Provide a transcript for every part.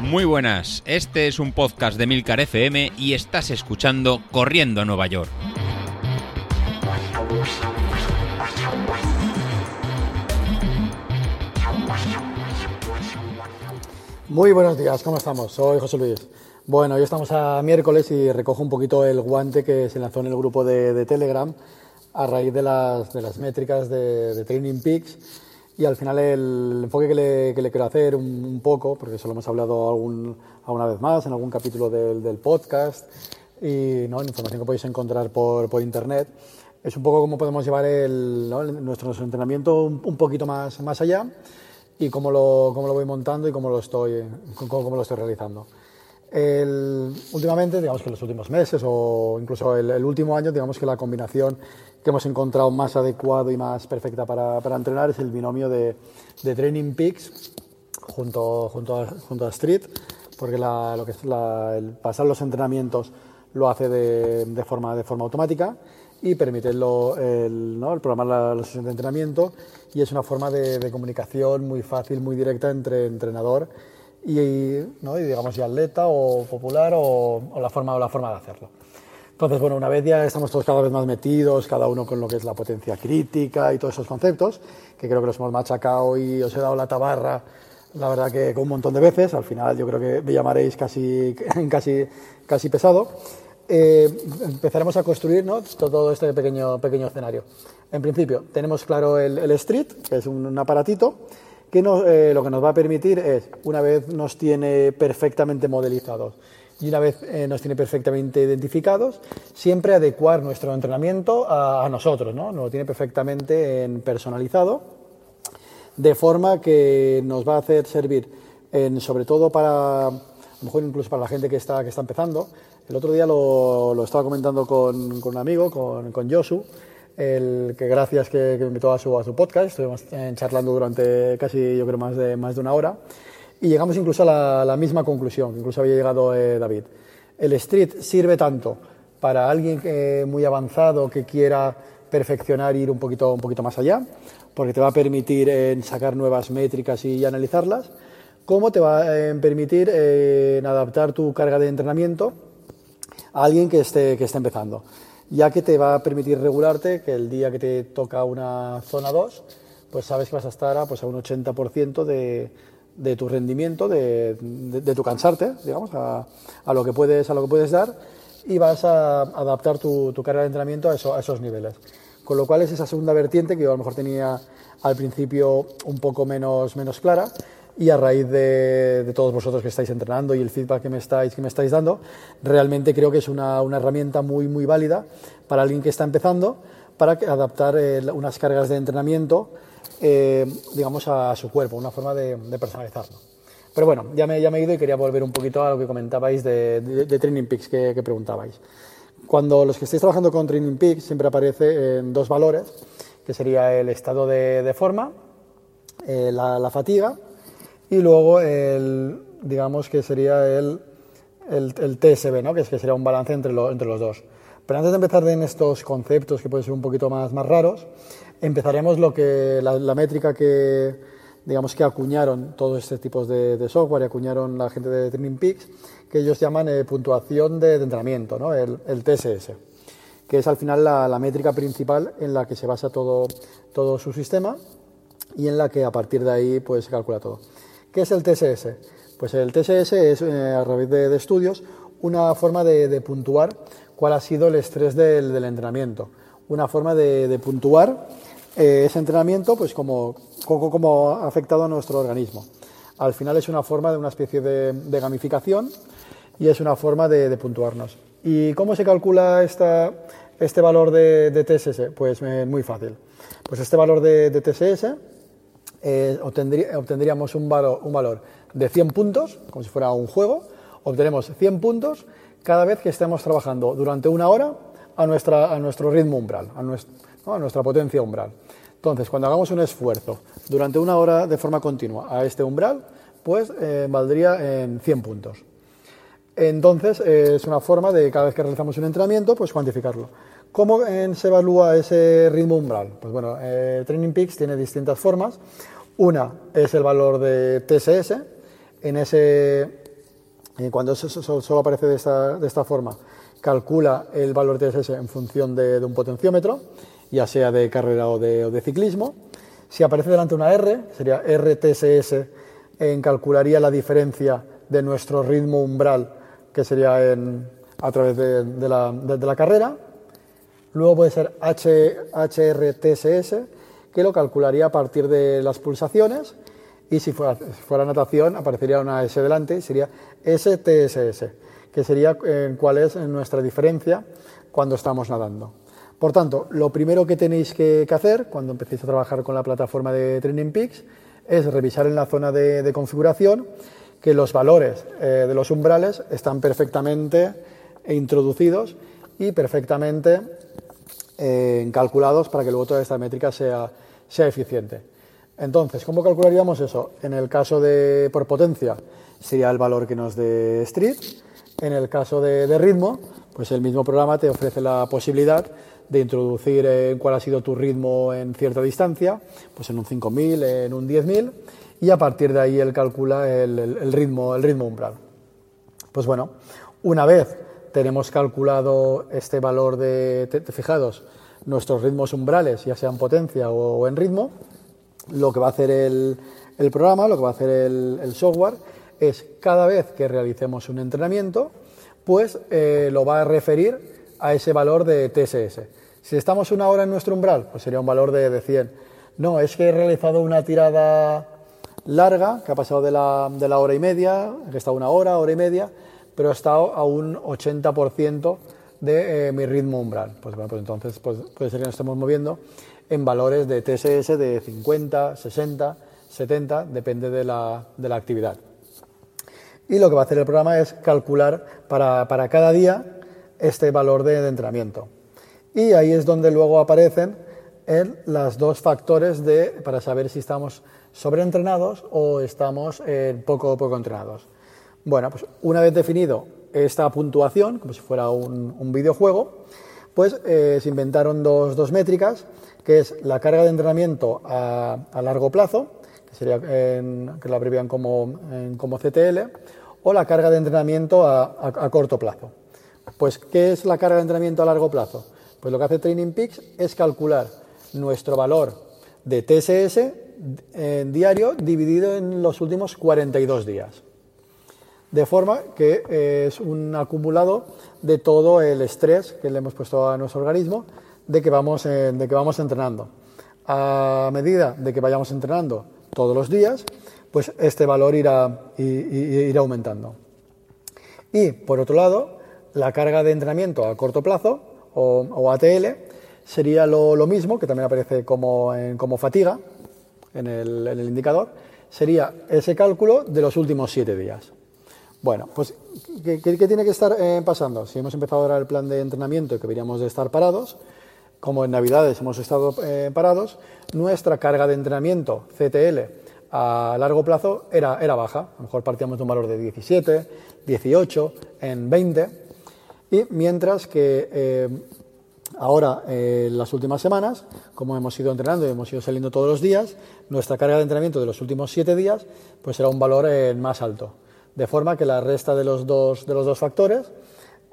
Muy buenas, este es un podcast de Milcar FM y estás escuchando Corriendo a Nueva York. Muy buenos días, ¿cómo estamos? Soy José Luis. Bueno, hoy estamos a miércoles y recojo un poquito el guante que se lanzó en el grupo de, Telegram a raíz de las, de las métricas de, de Training Peaks y al final el enfoque que le, quiero hacer un, poco, porque eso lo hemos hablado algún, alguna vez más en algún capítulo del, podcast y ¿no? información que podéis encontrar por, internet, es un poco cómo podemos llevar el, nuestro, entrenamiento un, poquito más, más allá y cómo lo, cómo lo voy montando y cómo lo estoy, cómo, lo estoy realizando. Últimamente, digamos que en los últimos meses o incluso el, último año, digamos que la combinación que hemos encontrado más adecuado y más perfecta para, para entrenar es el binomio de, de Training Peaks junto, junto, a, junto a Street, porque lo que es el pasar los entrenamientos lo hace de, de, forma, de forma automática y permite lo, el, ¿no? el programar la, la, sesión de entrenamiento y es una forma de, de comunicación muy fácil, muy directa entre entrenador y, ¿no? y digamos, y atleta o popular o, la forma, o la forma de hacerlo. Entonces, bueno, una vez ya estamos todos cada vez más metidos, cada uno con lo que es la potencia crítica y todos esos conceptos, que creo que los hemos machacado y os he dado la tabarra, la verdad que con un montón de veces, al final yo creo que me llamaréis casi, casi, casi pesado, eh, empezaremos a construir ¿no? todo este pequeño, pequeño escenario. En principio, tenemos claro el, Street, que es un, un aparatito, que nos, eh, lo que nos va a permitir es, una vez nos tiene perfectamente modelizados, y una vez eh, nos tiene perfectamente identificados, siempre adecuar nuestro entrenamiento a, nosotros, ¿no? Nos lo tiene perfectamente en personalizado, de forma que nos va a hacer servir, en, sobre todo para, a lo mejor incluso para la gente que está, que está empezando. El otro día lo, estaba comentando con, un amigo, con, con Josu, el que gracias que, me invitó a su, a su podcast, estuvimos eh, charlando durante casi, yo creo, más de, más de una hora y llegamos incluso a la, misma conclusión, incluso había llegado eh, David. El street sirve tanto para alguien que, muy avanzado que quiera perfeccionar e ir un poquito, un poquito más allá, porque te va a permitir eh, sacar nuevas métricas y analizarlas, como te va a eh, permitir eh, adaptar tu carga de entrenamiento a alguien que esté, que esté empezando, ya que te va a permitir regularte que el día que te toca una zona 2, pues sabes que vas a estar a, pues a un 80% de, de tu rendimiento, de, de, tu cansarte, digamos, a, a, lo que puedes, a lo que puedes dar y vas a adaptar tu, tu carga de entrenamiento a, eso, a, esos niveles. Con lo cual es esa segunda vertiente que yo a lo mejor tenía al principio un poco menos, menos clara y a raíz de, de, todos vosotros que estáis entrenando y el feedback que me estáis, que me estáis dando, realmente creo que es una, una herramienta muy, muy válida para alguien que está empezando para adaptar unas cargas de entrenamiento eh, digamos, a su cuerpo, una forma de, personalizarlo. Pero bueno, ya me, ya me he ido y quería volver un poquito a lo que comentabais de, Training Peaks que, preguntabais. Cuando los que estáis trabajando con Training Peaks siempre aparece en dos valores, que sería el estado de, forma, eh, la, fatiga y luego el, digamos que sería el, el, TSB, ¿no? que, es, sería un balance entre, lo, entre los dos. Pero antes de empezar en estos conceptos que pueden ser un poquito más, más raros, empezaremos lo que, la, métrica que, digamos, que acuñaron todos estos tipos de, software y acuñaron la gente de Training Peaks, que ellos llaman eh, puntuación de, entrenamiento, ¿no? el, el, TSS, que es al final la, métrica principal en la que se basa todo, todo su sistema y en la que a partir de ahí pues, se calcula todo. ¿Qué es el TSS? Pues el TSS es, eh, a través de, estudios, una forma de, puntuar cuál ha sido el estrés del, entrenamiento, una forma de puntuar eh, ese entrenamiento, pues como, como, ha afectado a nuestro organismo. Al final es una forma de una especie de, gamificación y es una forma de, puntuarnos. ¿Y cómo se calcula esta, este valor de, de TSS? Pues eh, muy fácil. Pues este valor de, TSS eh, obtendría, obtendríamos un valor, un valor de 100 puntos, como si fuera un juego. Obtenemos 100 puntos cada vez que estemos trabajando durante una hora a, nuestra, a nuestro ritmo umbral, a nuestra potencia umbral. Entonces, cuando hagamos un esfuerzo durante una hora de forma continua a este umbral, pues eh, valdría en 100 puntos. Entonces, es una forma de cada vez que realizamos un entrenamiento, pues cuantificarlo. ¿Cómo eh, se evalúa ese ritmo umbral? Pues bueno, eh, Training Peaks tiene distintas formas. Una es el valor de TSS. En ese, cuando solo aparece de esta, de esta forma, calcula el valor TSS en función de, un potenciómetro, ya sea de carrera o de, ciclismo. Si aparece delante una R, sería RTSS, en calcularía la diferencia de nuestro ritmo umbral, que sería en, a través de, la, de, la, carrera. Luego puede ser H, HRTSS, que lo calcularía a partir de las pulsaciones. Y si fuera, fuera natación, aparecería una S delante, sería STSS, que sería eh, cuál es nuestra diferencia cuando estamos nadando. Por tanto, lo primero que tenéis que, hacer cuando empecéis a trabajar con la plataforma de Training Peaks es revisar en la zona de, configuración que los valores eh, de los umbrales están perfectamente introducidos y perfectamente eh, calculados para que luego toda esta métrica sea, sea eficiente. Entonces, ¿cómo calcularíamos eso? En el caso de por potencia sería el valor que nos dé Street. En el caso de, ritmo, pues el mismo programa te ofrece la posibilidad de introducir eh, cuál ha sido tu ritmo en cierta distancia, pues en un 5000, en un 10000, y a partir de ahí él calcula el, ritmo, el ritmo umbral. Pues bueno, una vez tenemos calculado este valor de, fijados, nuestros ritmos umbrales, ya sea en potencia o, en ritmo, lo que va a hacer el, programa, lo que va a hacer el, software, es cada vez que realicemos un entrenamiento, pues eh, lo va a referir a ese valor de TSS. Si estamos una hora en nuestro umbral, pues sería un valor de, de 100. No, es que he realizado una tirada larga, que ha pasado de la, de la hora y media, que está una hora, hora y media, pero ha estado a un 80% de eh, mi ritmo umbral. Pues bueno, pues entonces pues, puede ser que nos estemos moviendo en valores de TSS de 50, 60, 70, depende de la, de la actividad. Y lo que va a hacer el programa es calcular para, para cada día este valor de, entrenamiento. Y ahí es donde luego aparecen en los dos factores de, para saber si estamos sobreentrenados o estamos eh, poco, poco entrenados. Bueno, pues una vez definido esta puntuación, como si fuera un, videojuego, pues eh, se inventaron dos, métricas, que es la carga de entrenamiento a, largo plazo, sería que la abrevian como, como CTL, o la carga de entrenamiento a corto plazo. Pues, ¿qué es la carga de entrenamiento a largo plazo? Pues lo que hace Training Peaks es calcular nuestro valor de TSS en diario dividido en los últimos 42 días. De forma que eh, es un acumulado de todo el estrés que le hemos puesto a nuestro organismo de que vamos, eh, de que vamos entrenando. A medida de que vayamos entrenando todos los días, pues este valor irá, irá aumentando. Y por otro lado, la carga de entrenamiento a corto plazo, o, ATL, sería lo, mismo, que también aparece como, como fatiga en el, indicador, sería ese cálculo de los últimos siete días. Bueno, pues, ¿qué, tiene que estar eh, pasando? Si hemos empezado ahora el plan de entrenamiento y que deberíamos de estar parados, como en Navidades hemos estado eh, parados, nuestra carga de entrenamiento CTL a largo plazo era, era baja. A lo mejor partíamos de un valor de 17, 18, en 20 y mientras que eh, ahora, eh, las últimas semanas, como hemos ido entrenando y hemos ido saliendo todos los días, nuestra carga de entrenamiento de los últimos siete días pues será un valor eh, más alto. De forma que la resta de los dos, de los dos factores,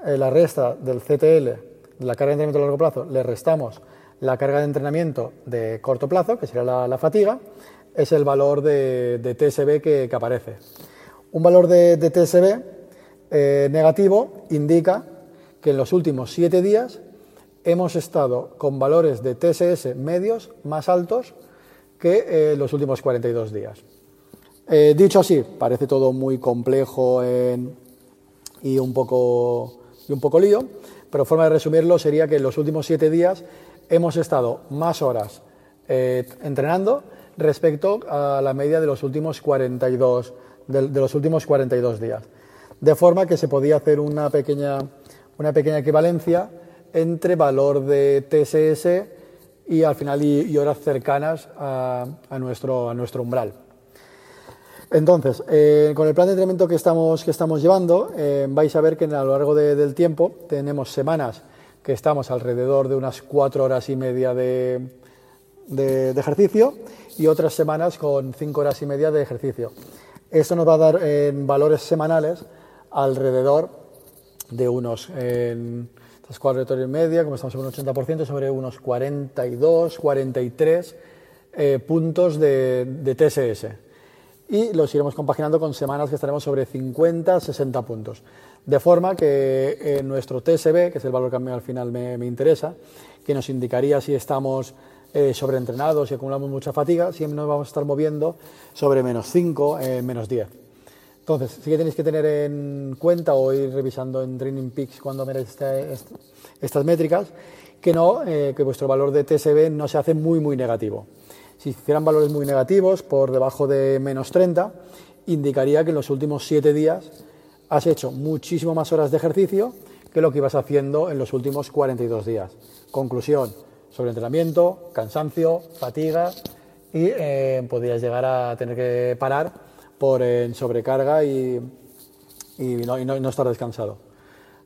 la resta del CTL, la carga de entrenamiento a largo plazo, le restamos la carga de entrenamiento de corto plazo, que sería la, fatiga, es el valor de, TSB que, aparece. Un valor de, TSB negativo indica que en los últimos siete días hemos estado con valores de TSS medios más altos que eh, los últimos 42 días. Eh, dicho así, parece todo muy complejo y, un poco, y un poco lío, pero forma de resumirlo sería que en los últimos siete días hemos estado más horas eh, entrenando respecto a la media de los últimos 42, de los últimos 42 días. De forma que se podía hacer una pequeña una pequeña equivalencia entre valor de TSS y al final y, horas cercanas a, nuestro, a nuestro umbral. Entonces, eh, con el plan de entrenamiento que estamos, que estamos llevando, eh, vais a ver que a lo largo del tiempo tenemos semanas que estamos alrededor de unas cuatro horas y media de, ejercicio y otras semanas con 5 horas y media de ejercicio. Esto nos va a dar en valores semanales alrededor de unos, en estas cuatro horas y media, como estamos sobre un 80%, sobre unos 42, 43 eh, puntos de TSS y los iremos compaginando con semanas que estaremos sobre 50, 60 puntos. De forma que eh, nuestro TSB, que es el valor que al final me, interesa, que nos indicaría si estamos eh, sobreentrenados y acumulamos mucha fatiga, siempre nos vamos a estar moviendo sobre menos 5, eh, menos 10. Entonces, sí que tenéis que tener en cuenta o ir revisando en Training Peaks cuando este, estas métricas, que no, que vuestro valor de TSB no se hace muy, muy negativo. Si hicieran valores muy negativos, por debajo de menos 30, indicaría que en los últimos 7 días has hecho muchísimo más horas de ejercicio que lo que ibas haciendo en los últimos 42 días. Conclusión, sobreentrenamiento, cansancio, fatiga y eh, podrías llegar a tener que parar por sobrecarga y, no, estar descansado.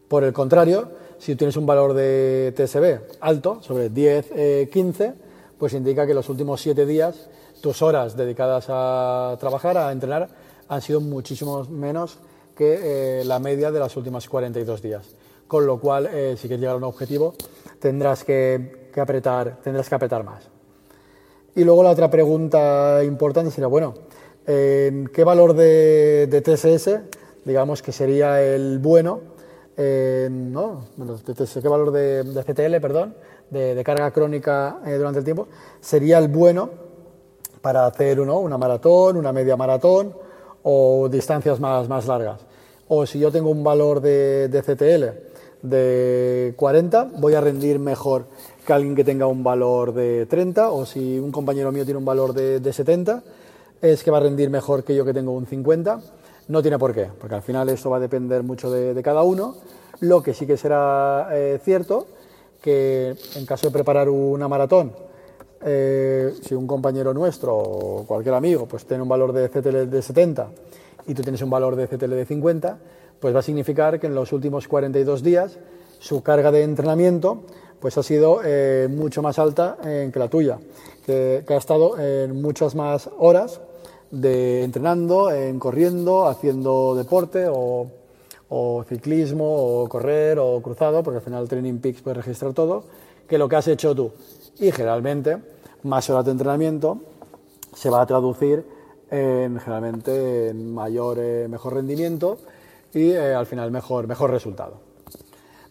Por el contrario, si tienes un valor de TSB alto, sobre 10, 15, eh, pues indica que los últimos 7 días tus horas dedicadas a trabajar, a entrenar, han sido muchísimo menos que eh, la media de las últimas 42 días. Con lo cual, eh, si quieres llegar a un objetivo, tendrás que, apretar, tendrás que apretar más. Y luego la otra pregunta importante sería, bueno, ¿qué valor de, TSS, digamos que sería el bueno, no, ¿qué valor de, CTL, perdón, de, carga crónica eh, durante el tiempo, sería el bueno para hacer una maratón, una media maratón o distancias más, más largas? o si yo tengo un valor de, CTL de 40, voy a rendir mejor que alguien que tenga un valor de 30, o si un compañero mío tiene un valor de, 70, es que va a rendir mejor que yo que tengo un 50. No tiene por qué, porque al final esto va a depender mucho de, cada uno. Lo que sí que será eh, cierto, que en caso de preparar una maratón, eh, si un compañero nuestro o cualquier amigo pues tiene un valor de CTL de 70 y tú tienes un valor de CTL de 50, pues va a significar que en los últimos 42 días su carga de entrenamiento pues ha sido eh, mucho más alta que la tuya, que, ha estado en muchas más horas de entrenando, en corriendo, haciendo deporte o, ciclismo o correr o cruzado, porque al final Training Peaks puede registrar todo, que lo que has hecho tú. Y generalmente más horas de entrenamiento se va a traducir en, generalmente en mayor, eh, mejor rendimiento y eh, al final mejor, mejor resultado.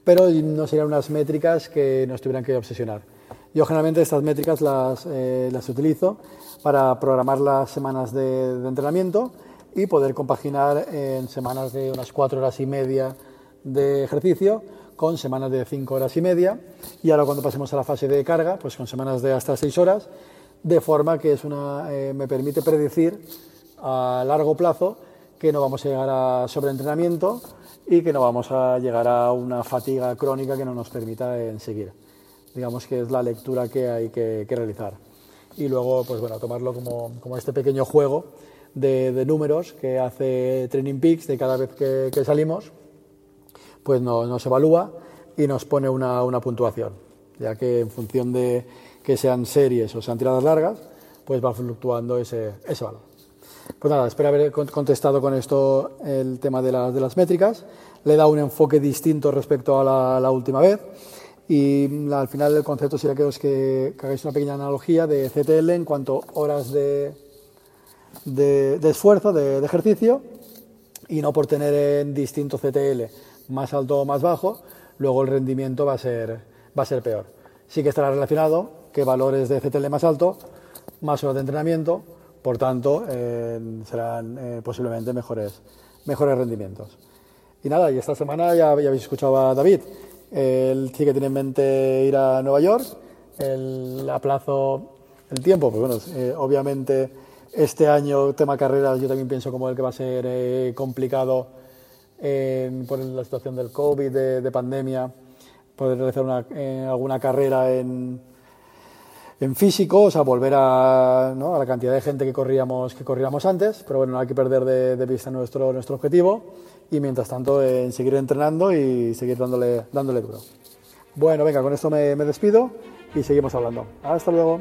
Pero no serían unas métricas que nos tuvieran que obsesionar. Yo generalmente estas métricas las, eh, las utilizo para programar las semanas de, entrenamiento y poder compaginar en semanas de unas cuatro horas y media de ejercicio con semanas de cinco horas y media y ahora cuando pasemos a la fase de carga, pues con semanas de hasta seis horas de forma que es una, eh, me permite predecir a largo plazo que no vamos a llegar a sobreentrenamiento y que no vamos a llegar a una fatiga crónica que no nos permita seguir. Digamos que es la lectura que hay que, realizar. Y luego, pues bueno, tomarlo como, como este pequeño juego de, números que hace Training Peaks de cada vez que, salimos, pues nos evalúa y nos pone una, una puntuación, ya que en función de que sean series o sean tiradas largas, pues va fluctuando ese, ese valor. Pues nada, espero haber contestado con esto el tema de, las, de las métricas. Le dado un enfoque distinto respecto a la, última vez. Y al final el concepto sería que, que, que, hagáis una pequeña analogía de CTL en cuanto a horas de, de, esfuerzo, de, ejercicio, y no por tener en distinto CTL más alto o más bajo, luego el rendimiento va a ser, va a ser peor. Sí que estará relacionado que valores de CTL más alto, más horas de entrenamiento, por tanto, eh, serán eh, posiblemente mejores, mejores rendimientos. Y nada, y esta semana ya, habéis escuchado a David. Él sí que tiene en mente ir a Nueva York. El aplazo el tiempo, pues bueno, eh, obviamente este año, tema carreras, yo también pienso como el que va a ser complicado por la situación del COVID, de, pandemia, poder realizar una, alguna carrera en, en físico, o sea, volver a, la cantidad de gente que corríamos, que corríamos antes, pero bueno, no hay que perder de, vista nuestro, nuestro objetivo y mientras tanto en seguir entrenando y seguir dándole, dándole duro. Bueno, venga, con esto me despido y seguimos hablando. Hasta luego.